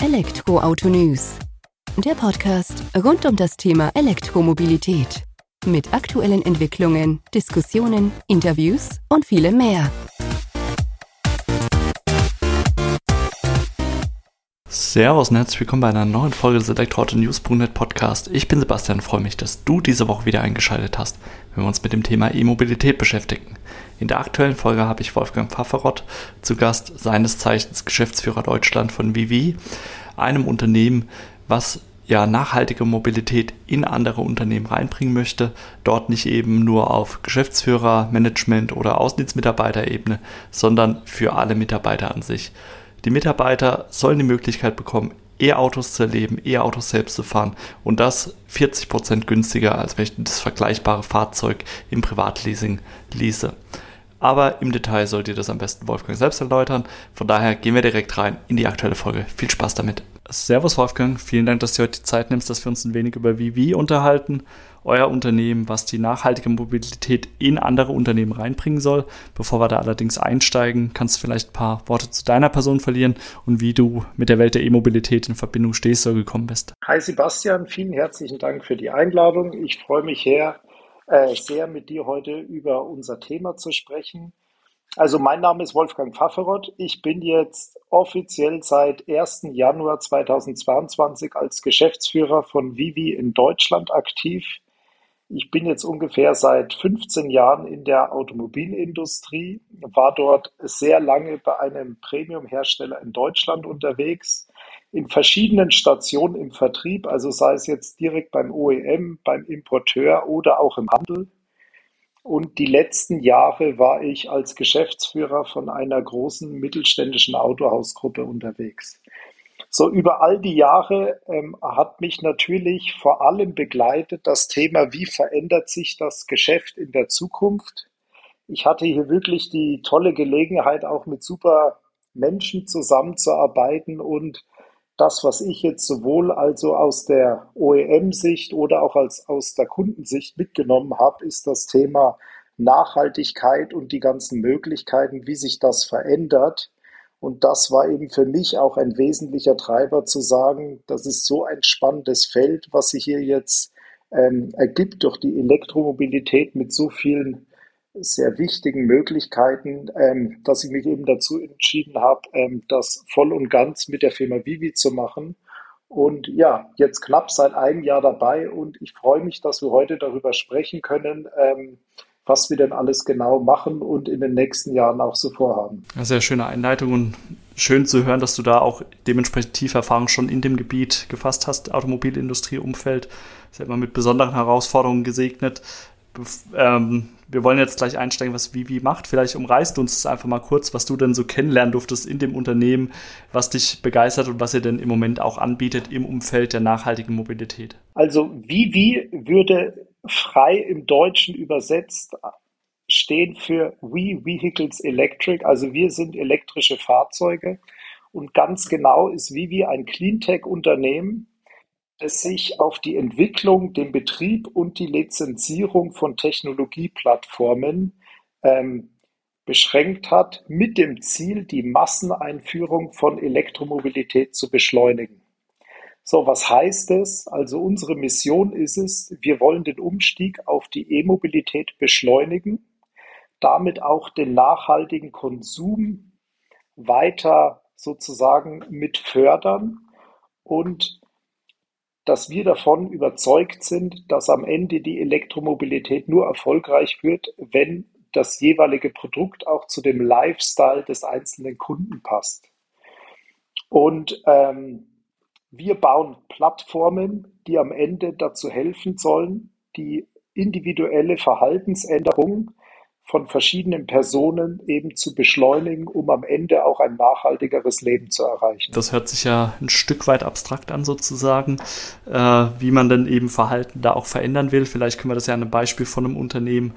Elektroauto News. Der Podcast rund um das Thema Elektromobilität. Mit aktuellen Entwicklungen, Diskussionen, Interviews und vielem mehr. Servus und herzlich willkommen bei einer neuen Folge des Elektroauto-News.net Podcast. Ich bin Sebastian freue mich, dass du diese Woche wieder eingeschaltet hast, wenn wir uns mit dem Thema E-Mobilität beschäftigen. In der aktuellen Folge habe ich Wolfgang Pfafferott zu Gast, seines Zeichens Geschäftsführer Deutschland von Vivi, einem Unternehmen, was ja nachhaltige Mobilität in andere Unternehmen reinbringen möchte, dort nicht eben nur auf Geschäftsführer, Management oder Außendienstmitarbeiterebene, sondern für alle Mitarbeiter an sich. Die Mitarbeiter sollen die Möglichkeit bekommen, E-Autos zu erleben, E-Autos selbst zu fahren und das 40% günstiger, als wenn ich das vergleichbare Fahrzeug im Privatleasing lease. Aber im Detail sollt ihr das am besten Wolfgang selbst erläutern. Von daher gehen wir direkt rein in die aktuelle Folge. Viel Spaß damit. Servus Wolfgang, vielen Dank, dass du heute die Zeit nimmst, dass wir uns ein wenig über Vivi unterhalten, euer Unternehmen, was die nachhaltige Mobilität in andere Unternehmen reinbringen soll. Bevor wir da allerdings einsteigen, kannst du vielleicht ein paar Worte zu deiner Person verlieren und wie du mit der Welt der E-Mobilität in Verbindung stehst oder gekommen bist. Hi Sebastian, vielen herzlichen Dank für die Einladung. Ich freue mich her, äh, sehr mit dir heute über unser Thema zu sprechen. Also mein Name ist Wolfgang Pfafferott. Ich bin jetzt offiziell seit 1. Januar 2022 als Geschäftsführer von Vivi in Deutschland aktiv. Ich bin jetzt ungefähr seit 15 Jahren in der Automobilindustrie, war dort sehr lange bei einem Premium-Hersteller in Deutschland unterwegs, in verschiedenen Stationen im Vertrieb, also sei es jetzt direkt beim OEM, beim Importeur oder auch im Handel. Und die letzten Jahre war ich als Geschäftsführer von einer großen mittelständischen Autohausgruppe unterwegs. So über all die Jahre ähm, hat mich natürlich vor allem begleitet das Thema, wie verändert sich das Geschäft in der Zukunft. Ich hatte hier wirklich die tolle Gelegenheit, auch mit super Menschen zusammenzuarbeiten und das, was ich jetzt sowohl also aus der OEM-Sicht oder auch als aus der Kundensicht mitgenommen habe, ist das Thema Nachhaltigkeit und die ganzen Möglichkeiten, wie sich das verändert. Und das war eben für mich auch ein wesentlicher Treiber zu sagen, das ist so ein spannendes Feld, was sich hier jetzt ähm, ergibt durch die Elektromobilität mit so vielen sehr wichtigen Möglichkeiten, ähm, dass ich mich eben dazu entschieden habe, ähm, das voll und ganz mit der Firma Vivi zu machen. Und ja, jetzt knapp seit einem Jahr dabei und ich freue mich, dass wir heute darüber sprechen können, ähm, was wir denn alles genau machen und in den nächsten Jahren auch so vorhaben. Sehr schöne Einleitung und schön zu hören, dass du da auch dementsprechend tiefe Erfahrung schon in dem Gebiet gefasst hast, Automobilindustrie-Umfeld. Ist ja immer mit besonderen Herausforderungen gesegnet. Ähm, wir wollen jetzt gleich einsteigen, was Vivi macht. Vielleicht umreißt du uns einfach mal kurz, was du denn so kennenlernen durftest in dem Unternehmen, was dich begeistert und was ihr denn im Moment auch anbietet im Umfeld der nachhaltigen Mobilität. Also Vivi würde frei im Deutschen übersetzt stehen für We Vehicles Electric, also wir sind elektrische Fahrzeuge. Und ganz genau ist Vivi ein Cleantech-Unternehmen, es sich auf die Entwicklung, den Betrieb und die Lizenzierung von Technologieplattformen ähm, beschränkt hat, mit dem Ziel, die Masseneinführung von Elektromobilität zu beschleunigen. So, was heißt es? Also unsere Mission ist es, wir wollen den Umstieg auf die E-Mobilität beschleunigen, damit auch den nachhaltigen Konsum weiter sozusagen mit fördern und dass wir davon überzeugt sind, dass am Ende die Elektromobilität nur erfolgreich wird, wenn das jeweilige Produkt auch zu dem Lifestyle des einzelnen Kunden passt. Und ähm, wir bauen Plattformen, die am Ende dazu helfen sollen, die individuelle Verhaltensänderung von verschiedenen Personen eben zu beschleunigen, um am Ende auch ein nachhaltigeres Leben zu erreichen. Das hört sich ja ein Stück weit abstrakt an sozusagen, äh, wie man dann eben Verhalten da auch verändern will. Vielleicht können wir das ja an einem Beispiel von einem Unternehmen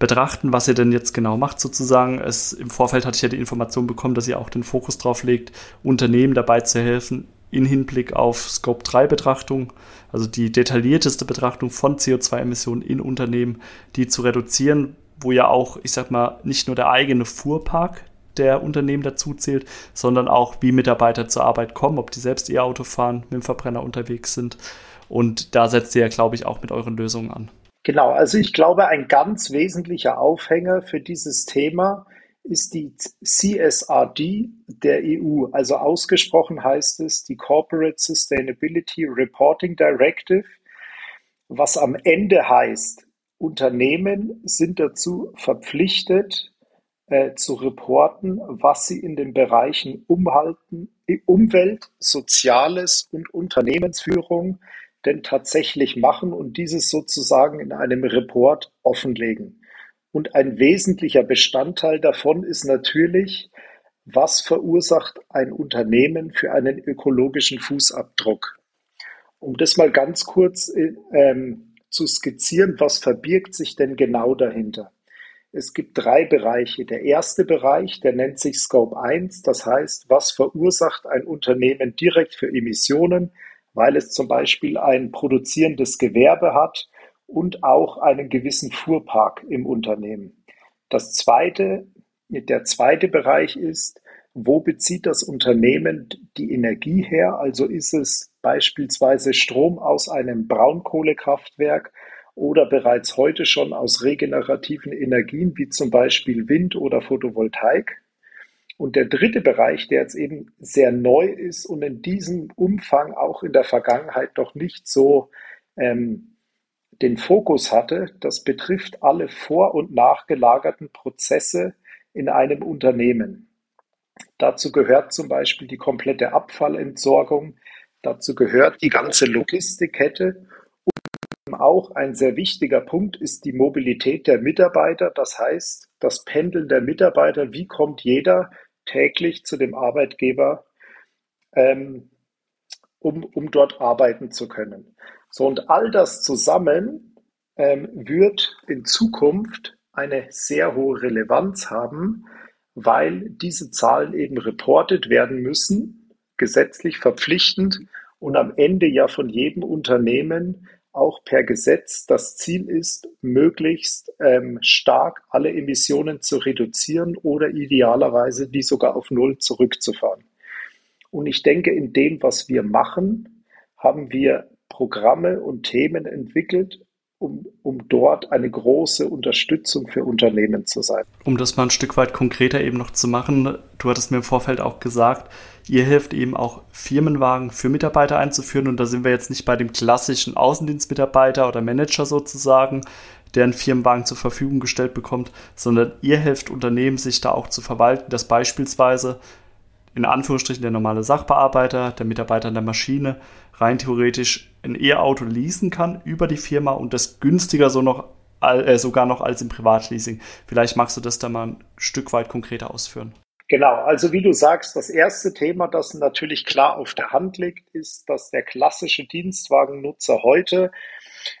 betrachten, was ihr denn jetzt genau macht sozusagen. Es, Im Vorfeld hatte ich ja die Information bekommen, dass ihr auch den Fokus drauf legt, Unternehmen dabei zu helfen, in Hinblick auf Scope 3 Betrachtung, also die detaillierteste Betrachtung von CO2-Emissionen in Unternehmen, die zu reduzieren, wo ja auch, ich sag mal, nicht nur der eigene Fuhrpark der Unternehmen dazu zählt, sondern auch, wie Mitarbeiter zur Arbeit kommen, ob die selbst ihr Auto fahren, mit dem Verbrenner unterwegs sind. Und da setzt ihr ja, glaube ich, auch mit euren Lösungen an. Genau, also ich glaube, ein ganz wesentlicher Aufhänger für dieses Thema ist die CSRD der EU. Also ausgesprochen heißt es die Corporate Sustainability Reporting Directive, was am Ende heißt, Unternehmen sind dazu verpflichtet, äh, zu reporten, was sie in den Bereichen Umhalten, Umwelt, Soziales und Unternehmensführung denn tatsächlich machen und dieses sozusagen in einem Report offenlegen. Und ein wesentlicher Bestandteil davon ist natürlich, was verursacht ein Unternehmen für einen ökologischen Fußabdruck. Um das mal ganz kurz äh, ähm, zu skizzieren, was verbirgt sich denn genau dahinter? Es gibt drei Bereiche. Der erste Bereich, der nennt sich Scope 1, das heißt, was verursacht ein Unternehmen direkt für Emissionen, weil es zum Beispiel ein produzierendes Gewerbe hat und auch einen gewissen Fuhrpark im Unternehmen. Das zweite, der zweite Bereich ist, wo bezieht das Unternehmen die Energie her? Also ist es beispielsweise Strom aus einem Braunkohlekraftwerk oder bereits heute schon aus regenerativen Energien wie zum Beispiel Wind oder Photovoltaik. Und der dritte Bereich, der jetzt eben sehr neu ist und in diesem Umfang auch in der Vergangenheit noch nicht so ähm, den Fokus hatte, das betrifft alle vor- und nachgelagerten Prozesse in einem Unternehmen. Dazu gehört zum Beispiel die komplette Abfallentsorgung, dazu gehört die ganze Logistikkette auch ein sehr wichtiger Punkt ist die Mobilität der Mitarbeiter, das heißt das Pendeln der Mitarbeiter. Wie kommt jeder täglich zu dem Arbeitgeber, ähm, um, um dort arbeiten zu können? So, und all das zusammen ähm, wird in Zukunft eine sehr hohe Relevanz haben, weil diese Zahlen eben reportet werden müssen, gesetzlich verpflichtend und am Ende ja von jedem Unternehmen auch per Gesetz das Ziel ist, möglichst ähm, stark alle Emissionen zu reduzieren oder idealerweise die sogar auf Null zurückzufahren. Und ich denke, in dem, was wir machen, haben wir Programme und Themen entwickelt, um, um dort eine große Unterstützung für Unternehmen zu sein. Um das mal ein Stück weit konkreter eben noch zu machen, du hattest mir im Vorfeld auch gesagt, ihr helft eben auch Firmenwagen für Mitarbeiter einzuführen und da sind wir jetzt nicht bei dem klassischen Außendienstmitarbeiter oder Manager sozusagen, der einen Firmenwagen zur Verfügung gestellt bekommt, sondern ihr helft Unternehmen, sich da auch zu verwalten, dass beispielsweise in Anführungsstrichen der normale Sachbearbeiter, der Mitarbeiter in der Maschine rein theoretisch ein E-Auto leasen kann über die Firma und das günstiger so noch, äh, sogar noch als im Privatleasing. Vielleicht magst du das da mal ein Stück weit konkreter ausführen. Genau, also wie du sagst, das erste Thema, das natürlich klar auf der Hand liegt, ist, dass der klassische Dienstwagennutzer heute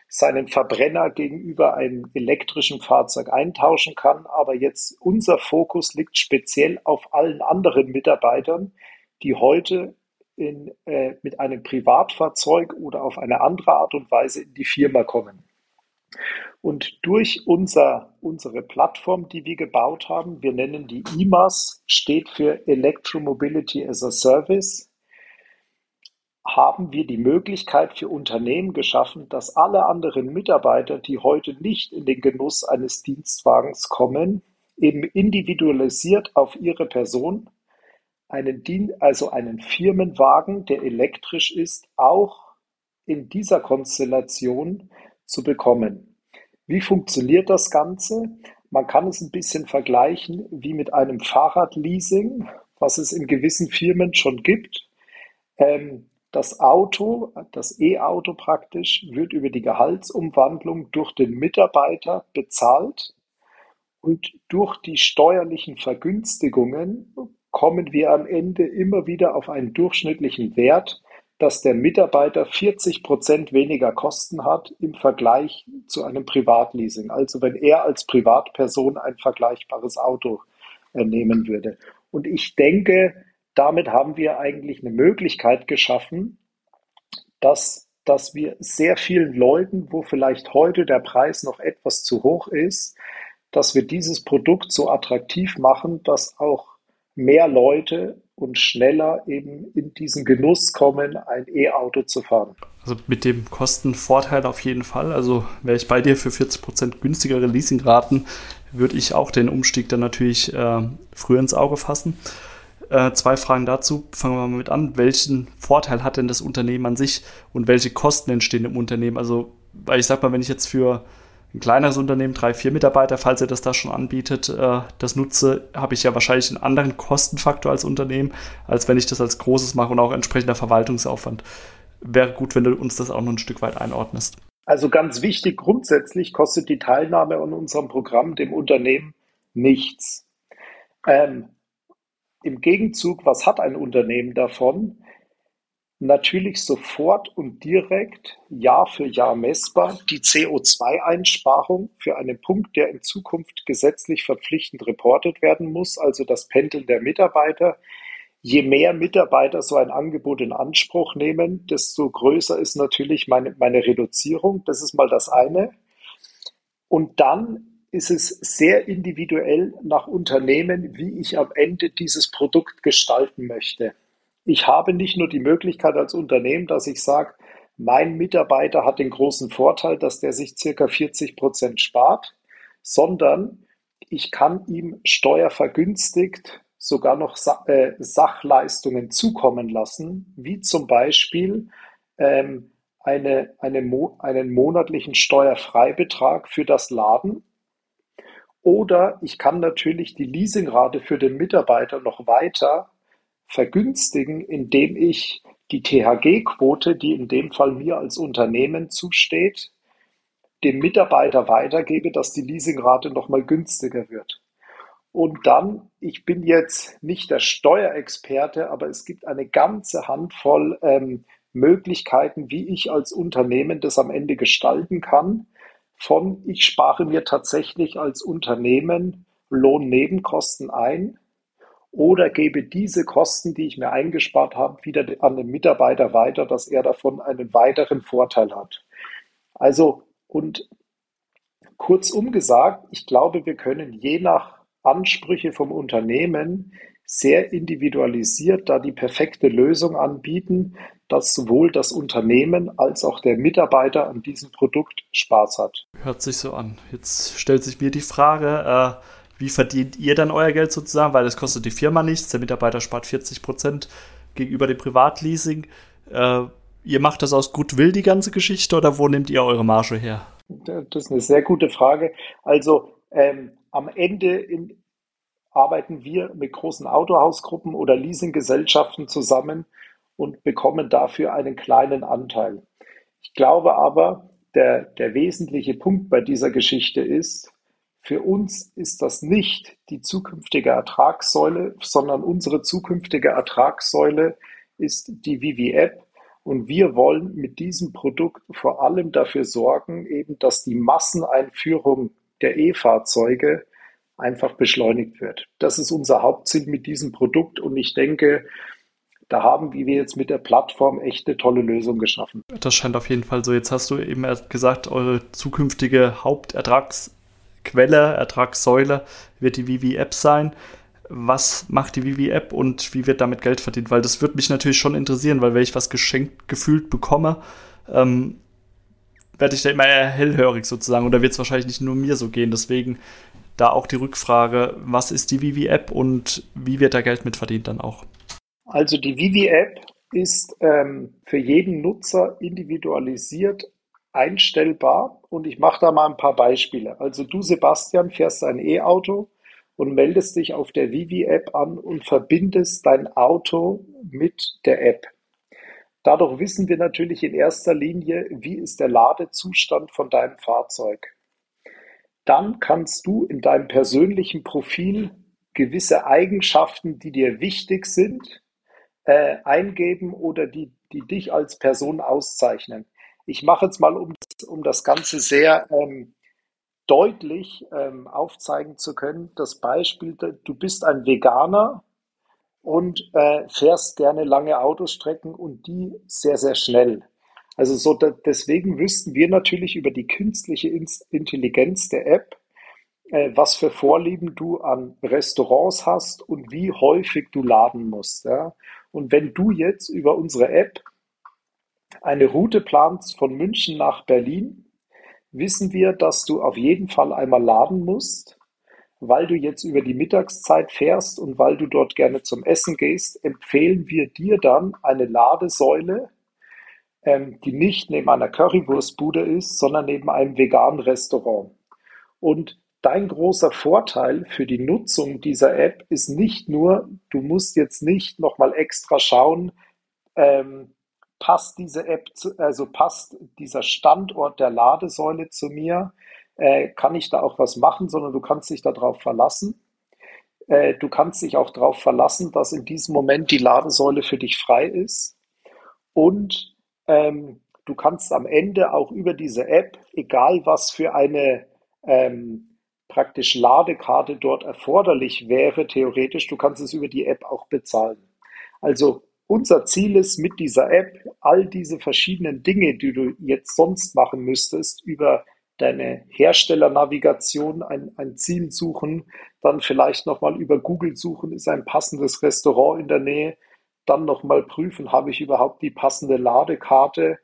seinen Verbrenner gegenüber einem elektrischen Fahrzeug eintauschen kann. Aber jetzt unser Fokus liegt speziell auf allen anderen Mitarbeitern, die heute in, äh, mit einem Privatfahrzeug oder auf eine andere Art und Weise in die Firma kommen. Und durch unser, unsere Plattform, die wir gebaut haben, wir nennen die IMAS, steht für Electromobility as a Service, haben wir die Möglichkeit für Unternehmen geschaffen, dass alle anderen Mitarbeiter, die heute nicht in den Genuss eines Dienstwagens kommen, eben individualisiert auf ihre Person einen Dien also einen Firmenwagen, der elektrisch ist, auch in dieser Konstellation zu bekommen. Wie funktioniert das Ganze? Man kann es ein bisschen vergleichen wie mit einem Fahrradleasing, was es in gewissen Firmen schon gibt. Ähm, das Auto, das E-Auto praktisch, wird über die Gehaltsumwandlung durch den Mitarbeiter bezahlt und durch die steuerlichen Vergünstigungen kommen wir am Ende immer wieder auf einen durchschnittlichen Wert, dass der Mitarbeiter 40 Prozent weniger Kosten hat im Vergleich zu einem Privatleasing. Also wenn er als Privatperson ein vergleichbares Auto äh, nehmen würde. Und ich denke, damit haben wir eigentlich eine Möglichkeit geschaffen, dass, dass wir sehr vielen Leuten, wo vielleicht heute der Preis noch etwas zu hoch ist, dass wir dieses Produkt so attraktiv machen, dass auch mehr Leute und schneller eben in diesen Genuss kommen, ein E-Auto zu fahren. Also mit dem Kostenvorteil auf jeden Fall. Also wäre ich bei dir für 40% günstigere Leasingraten, würde ich auch den Umstieg dann natürlich äh, früher ins Auge fassen. Äh, zwei Fragen dazu. Fangen wir mal mit an. Welchen Vorteil hat denn das Unternehmen an sich und welche Kosten entstehen im Unternehmen? Also, weil ich sag mal, wenn ich jetzt für ein kleineres Unternehmen, drei, vier Mitarbeiter, falls ihr das da schon anbietet, äh, das nutze, habe ich ja wahrscheinlich einen anderen Kostenfaktor als Unternehmen, als wenn ich das als großes mache und auch entsprechender Verwaltungsaufwand. Wäre gut, wenn du uns das auch noch ein Stück weit einordnest. Also ganz wichtig, grundsätzlich kostet die Teilnahme an unserem Programm dem Unternehmen nichts. Ähm, Im Gegenzug, was hat ein Unternehmen davon? Natürlich sofort und direkt Jahr für Jahr messbar die CO2-Einsparung für einen Punkt, der in Zukunft gesetzlich verpflichtend reportet werden muss, also das Pendeln der Mitarbeiter. Je mehr Mitarbeiter so ein Angebot in Anspruch nehmen, desto größer ist natürlich meine, meine Reduzierung. Das ist mal das eine. Und dann ist es sehr individuell nach Unternehmen, wie ich am Ende dieses Produkt gestalten möchte ich habe nicht nur die Möglichkeit als Unternehmen, dass ich sage, mein Mitarbeiter hat den großen Vorteil, dass der sich circa 40 Prozent spart, sondern ich kann ihm steuervergünstigt sogar noch äh, Sachleistungen zukommen lassen, wie zum Beispiel ähm, eine, eine einen monatlichen Steuerfreibetrag für das Laden. Oder ich kann natürlich die Leasingrate für den Mitarbeiter noch weiter vergünstigen, indem ich die THG-Quote, die in dem Fall mir als Unternehmen zusteht, dem Mitarbeiter weitergebe, dass die Leasingrate nochmal günstiger wird. Und dann, ich bin jetzt nicht der Steuerexperte, aber es gibt eine ganze Handvoll ähm, Möglichkeiten, wie ich als Unternehmen das am Ende gestalten kann. Von ich spare mir tatsächlich als Unternehmen Lohnnebenkosten ein, oder gebe diese Kosten, die ich mir eingespart habe, wieder an den Mitarbeiter weiter, dass er davon einen weiteren Vorteil hat. Also, und kurzum gesagt, ich glaube, wir können je nach Ansprüche vom Unternehmen sehr individualisiert da die perfekte Lösung anbieten, dass sowohl das Unternehmen als auch der Mitarbeiter an diesem Produkt Spaß hat. Hört sich so an. Jetzt stellt sich mir die Frage, äh, wie verdient ihr dann euer Geld sozusagen? Weil das kostet die Firma nichts. Der Mitarbeiter spart 40 Prozent gegenüber dem Privatleasing. Äh, ihr macht das aus Goodwill, die ganze Geschichte, oder wo nehmt ihr eure Marge her? Das ist eine sehr gute Frage. Also ähm, am Ende in, arbeiten wir mit großen Autohausgruppen oder Leasinggesellschaften zusammen und bekommen dafür einen kleinen Anteil. Ich glaube aber, der, der wesentliche Punkt bei dieser Geschichte ist, für uns ist das nicht die zukünftige Ertragssäule, sondern unsere zukünftige Ertragssäule ist die Vivi-App. Und wir wollen mit diesem Produkt vor allem dafür sorgen, eben, dass die Masseneinführung der E-Fahrzeuge einfach beschleunigt wird. Das ist unser Hauptziel mit diesem Produkt. Und ich denke, da haben wir jetzt mit der Plattform echt eine tolle Lösung geschaffen. Das scheint auf jeden Fall so. Jetzt hast du eben gesagt, eure zukünftige Hauptertrags Quelle, Ertragssäule wird die Vivi-App sein. Was macht die Vivi-App und wie wird damit Geld verdient? Weil das würde mich natürlich schon interessieren, weil wenn ich was geschenkt gefühlt bekomme, ähm, werde ich da immer hellhörig sozusagen. Oder wird es wahrscheinlich nicht nur mir so gehen. Deswegen da auch die Rückfrage, was ist die Vivi-App und wie wird da Geld mit verdient dann auch? Also die Vivi-App ist ähm, für jeden Nutzer individualisiert einstellbar und ich mache da mal ein paar Beispiele. Also du, Sebastian, fährst ein E-Auto und meldest dich auf der Vivi-App an und verbindest dein Auto mit der App. Dadurch wissen wir natürlich in erster Linie, wie ist der Ladezustand von deinem Fahrzeug. Dann kannst du in deinem persönlichen Profil gewisse Eigenschaften, die dir wichtig sind, äh, eingeben oder die, die dich als Person auszeichnen. Ich mache jetzt mal, um, um das Ganze sehr ähm, deutlich ähm, aufzeigen zu können, das Beispiel, du bist ein Veganer und äh, fährst gerne lange Autostrecken und die sehr, sehr schnell. Also so da, deswegen wüssten wir natürlich über die künstliche Intelligenz der App, äh, was für Vorlieben du an Restaurants hast und wie häufig du laden musst. Ja? Und wenn du jetzt über unsere App eine Route planst von München nach Berlin, wissen wir, dass du auf jeden Fall einmal laden musst. Weil du jetzt über die Mittagszeit fährst und weil du dort gerne zum Essen gehst, empfehlen wir dir dann eine Ladesäule, ähm, die nicht neben einer Currywurstbude ist, sondern neben einem veganen Restaurant. Und dein großer Vorteil für die Nutzung dieser App ist nicht nur, du musst jetzt nicht nochmal extra schauen, ähm, passt diese App, zu, also passt dieser Standort der Ladesäule zu mir, äh, kann ich da auch was machen, sondern du kannst dich darauf verlassen. Äh, du kannst dich auch darauf verlassen, dass in diesem Moment die Ladesäule für dich frei ist. Und ähm, du kannst am Ende auch über diese App, egal was für eine ähm, praktisch Ladekarte dort erforderlich wäre, theoretisch, du kannst es über die App auch bezahlen. Also unser Ziel ist mit dieser App, all diese verschiedenen Dinge, die du jetzt sonst machen müsstest, über deine Herstellernavigation ein, ein Ziel suchen, dann vielleicht nochmal über Google suchen, ist ein passendes Restaurant in der Nähe, dann nochmal prüfen, habe ich überhaupt die passende Ladekarte.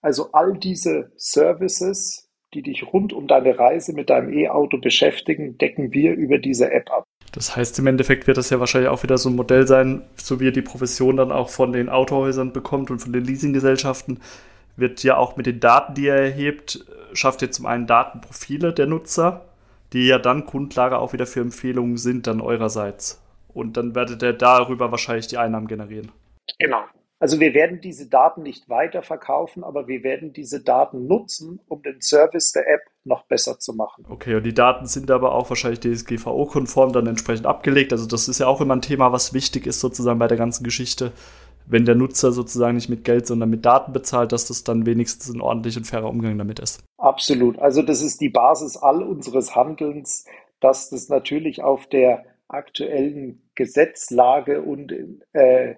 Also all diese Services, die dich rund um deine Reise mit deinem E-Auto beschäftigen, decken wir über diese App ab. Das heißt, im Endeffekt wird das ja wahrscheinlich auch wieder so ein Modell sein, so wie ihr die Profession dann auch von den Autohäusern bekommt und von den Leasinggesellschaften, wird ja auch mit den Daten, die ihr erhebt, schafft ihr zum einen Datenprofile der Nutzer, die ja dann Grundlage auch wieder für Empfehlungen sind dann eurerseits. Und dann werdet ihr darüber wahrscheinlich die Einnahmen generieren. Genau. Also wir werden diese Daten nicht weiterverkaufen, aber wir werden diese Daten nutzen, um den Service der App noch besser zu machen. Okay, und die Daten sind aber auch wahrscheinlich DSGVO-konform dann entsprechend abgelegt. Also das ist ja auch immer ein Thema, was wichtig ist sozusagen bei der ganzen Geschichte. Wenn der Nutzer sozusagen nicht mit Geld, sondern mit Daten bezahlt, dass das dann wenigstens ein ordentlicher und fairer Umgang damit ist. Absolut. Also das ist die Basis all unseres Handelns, dass das natürlich auf der aktuellen Gesetzlage und äh,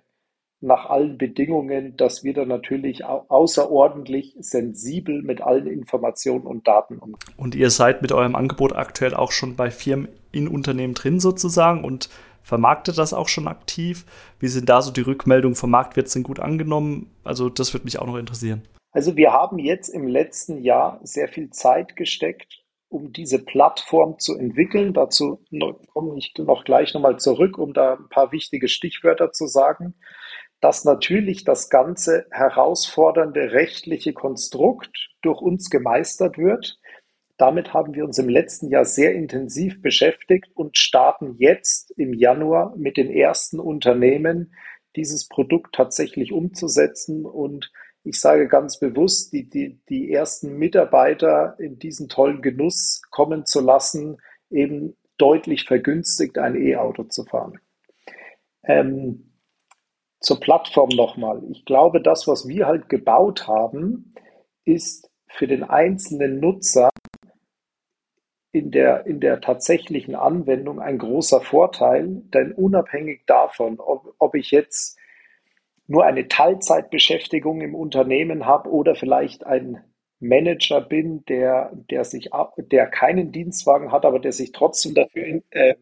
nach allen Bedingungen, dass wir da natürlich außerordentlich sensibel mit allen Informationen und Daten umgehen. Und ihr seid mit eurem Angebot aktuell auch schon bei Firmen in Unternehmen drin sozusagen und vermarktet das auch schon aktiv? Wie sind da so die Rückmeldungen vom Markt? Wird es denn gut angenommen? Also das würde mich auch noch interessieren. Also wir haben jetzt im letzten Jahr sehr viel Zeit gesteckt, um diese Plattform zu entwickeln. Dazu komme ich noch gleich nochmal zurück, um da ein paar wichtige Stichwörter zu sagen dass natürlich das ganze herausfordernde rechtliche Konstrukt durch uns gemeistert wird. Damit haben wir uns im letzten Jahr sehr intensiv beschäftigt und starten jetzt im Januar mit den ersten Unternehmen, dieses Produkt tatsächlich umzusetzen. Und ich sage ganz bewusst, die, die, die ersten Mitarbeiter in diesen tollen Genuss kommen zu lassen, eben deutlich vergünstigt ein E-Auto zu fahren. Ähm, zur Plattform nochmal. Ich glaube, das, was wir halt gebaut haben, ist für den einzelnen Nutzer in der, in der tatsächlichen Anwendung ein großer Vorteil, denn unabhängig davon, ob, ob ich jetzt nur eine Teilzeitbeschäftigung im Unternehmen habe oder vielleicht ein Manager bin, der, der, sich, der keinen Dienstwagen hat, aber der sich trotzdem dafür äh,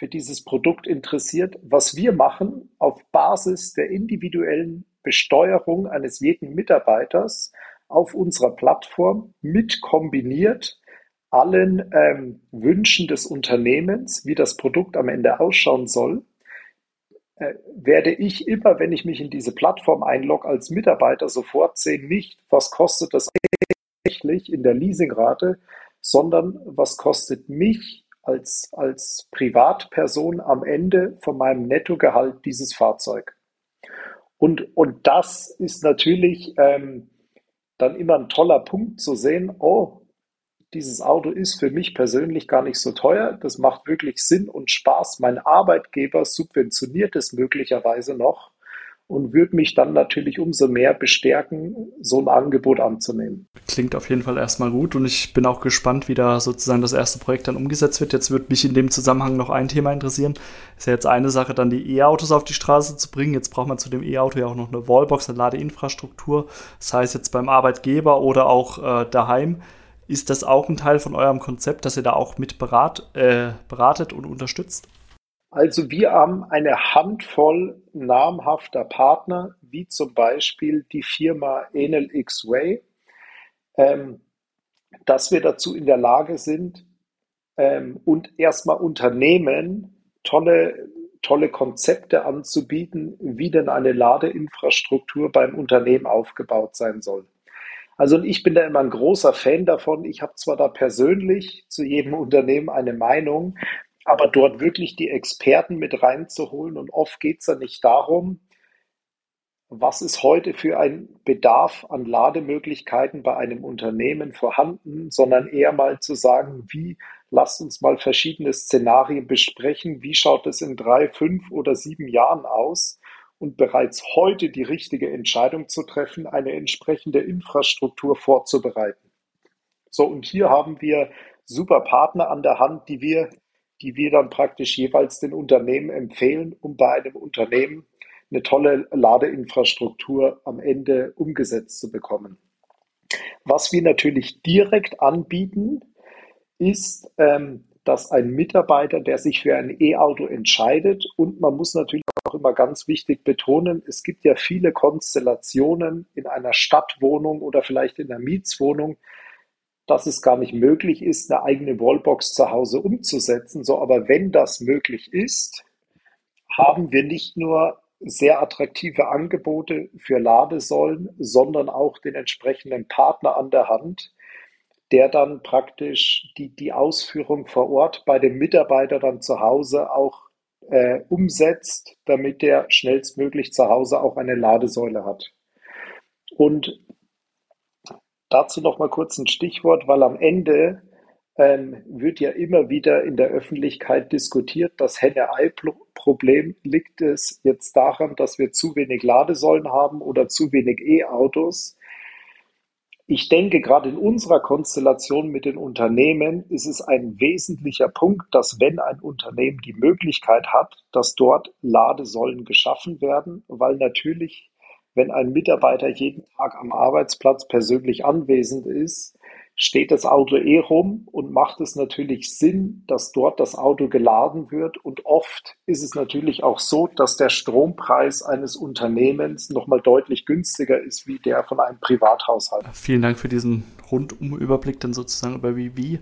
für dieses Produkt interessiert, was wir machen auf Basis der individuellen Besteuerung eines jeden Mitarbeiters auf unserer Plattform mit kombiniert allen ähm, Wünschen des Unternehmens, wie das Produkt am Ende ausschauen soll, äh, werde ich immer, wenn ich mich in diese Plattform einlogge, als Mitarbeiter sofort sehen, nicht, was kostet das tatsächlich in der Leasingrate, sondern was kostet mich als, als Privatperson am Ende von meinem Nettogehalt dieses Fahrzeug. Und, und das ist natürlich ähm, dann immer ein toller Punkt zu sehen, oh, dieses Auto ist für mich persönlich gar nicht so teuer, das macht wirklich Sinn und Spaß. Mein Arbeitgeber subventioniert es möglicherweise noch und würde mich dann natürlich umso mehr bestärken, so ein Angebot anzunehmen. Klingt auf jeden Fall erstmal gut und ich bin auch gespannt, wie da sozusagen das erste Projekt dann umgesetzt wird. Jetzt würde mich in dem Zusammenhang noch ein Thema interessieren. Ist ja jetzt eine Sache, dann die E-Autos auf die Straße zu bringen. Jetzt braucht man zu dem E-Auto ja auch noch eine Wallbox, eine Ladeinfrastruktur. Das heißt jetzt beim Arbeitgeber oder auch äh, daheim. Ist das auch ein Teil von eurem Konzept, dass ihr da auch mit berat, äh, beratet und unterstützt? Also wir haben eine Handvoll namhafter Partner, wie zum Beispiel die Firma Enel X-Way, ähm, dass wir dazu in der Lage sind ähm, und erstmal Unternehmen tolle, tolle Konzepte anzubieten, wie denn eine Ladeinfrastruktur beim Unternehmen aufgebaut sein soll. Also ich bin da immer ein großer Fan davon. Ich habe zwar da persönlich zu jedem Unternehmen eine Meinung, aber dort wirklich die Experten mit reinzuholen. Und oft geht es ja nicht darum, was ist heute für ein Bedarf an Lademöglichkeiten bei einem Unternehmen vorhanden, sondern eher mal zu sagen, wie, lasst uns mal verschiedene Szenarien besprechen, wie schaut es in drei, fünf oder sieben Jahren aus und bereits heute die richtige Entscheidung zu treffen, eine entsprechende Infrastruktur vorzubereiten. So, und hier haben wir super Partner an der Hand, die wir die wir dann praktisch jeweils den Unternehmen empfehlen, um bei einem Unternehmen eine tolle Ladeinfrastruktur am Ende umgesetzt zu bekommen. Was wir natürlich direkt anbieten, ist, ähm, dass ein Mitarbeiter, der sich für ein E-Auto entscheidet, und man muss natürlich auch immer ganz wichtig betonen, es gibt ja viele Konstellationen in einer Stadtwohnung oder vielleicht in einer Mietswohnung, dass es gar nicht möglich ist, eine eigene Wallbox zu Hause umzusetzen. So, aber wenn das möglich ist, haben wir nicht nur sehr attraktive Angebote für Ladesäulen, sondern auch den entsprechenden Partner an der Hand, der dann praktisch die, die Ausführung vor Ort bei dem Mitarbeiter dann zu Hause auch äh, umsetzt, damit der schnellstmöglich zu Hause auch eine Ladesäule hat. Und Dazu noch mal kurz ein Stichwort, weil am Ende ähm, wird ja immer wieder in der Öffentlichkeit diskutiert, das Henne-Ei-Problem. Liegt es jetzt daran, dass wir zu wenig Ladesäulen haben oder zu wenig E-Autos? Ich denke, gerade in unserer Konstellation mit den Unternehmen ist es ein wesentlicher Punkt, dass wenn ein Unternehmen die Möglichkeit hat, dass dort Ladesäulen geschaffen werden, weil natürlich wenn ein Mitarbeiter jeden Tag am Arbeitsplatz persönlich anwesend ist, steht das Auto eh rum und macht es natürlich Sinn, dass dort das Auto geladen wird. Und oft ist es natürlich auch so, dass der Strompreis eines Unternehmens nochmal deutlich günstiger ist wie der von einem Privathaushalt. Vielen Dank für diesen Rundumüberblick dann sozusagen über wie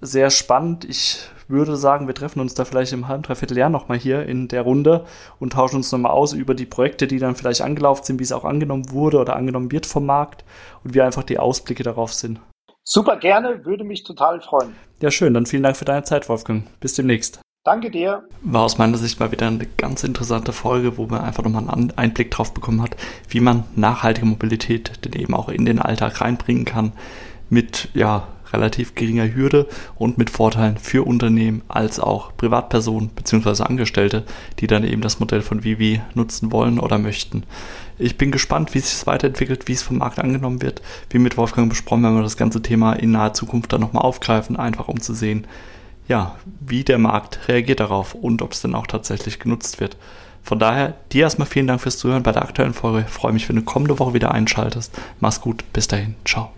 sehr spannend. Ich würde sagen, wir treffen uns da vielleicht im halben, dreiviertel Jahr nochmal hier in der Runde und tauschen uns nochmal aus über die Projekte, die dann vielleicht angelaufen sind, wie es auch angenommen wurde oder angenommen wird vom Markt und wie einfach die Ausblicke darauf sind. Super gerne, würde mich total freuen. Ja, schön. Dann vielen Dank für deine Zeit, Wolfgang. Bis demnächst. Danke dir. War aus meiner Sicht mal wieder eine ganz interessante Folge, wo man einfach nochmal einen Einblick drauf bekommen hat, wie man nachhaltige Mobilität denn eben auch in den Alltag reinbringen kann. Mit, ja, relativ geringer Hürde und mit Vorteilen für Unternehmen als auch Privatpersonen bzw. Angestellte, die dann eben das Modell von Vivi nutzen wollen oder möchten. Ich bin gespannt, wie sich es weiterentwickelt, wie es vom Markt angenommen wird. Wie mit Wolfgang besprochen, werden wir das ganze Thema in naher Zukunft dann nochmal aufgreifen, einfach um zu sehen, ja, wie der Markt reagiert darauf und ob es dann auch tatsächlich genutzt wird. Von daher, dir erstmal vielen Dank fürs Zuhören bei der aktuellen Folge. Ich freue mich, wenn du kommende Woche wieder einschaltest. Mach's gut, bis dahin, ciao.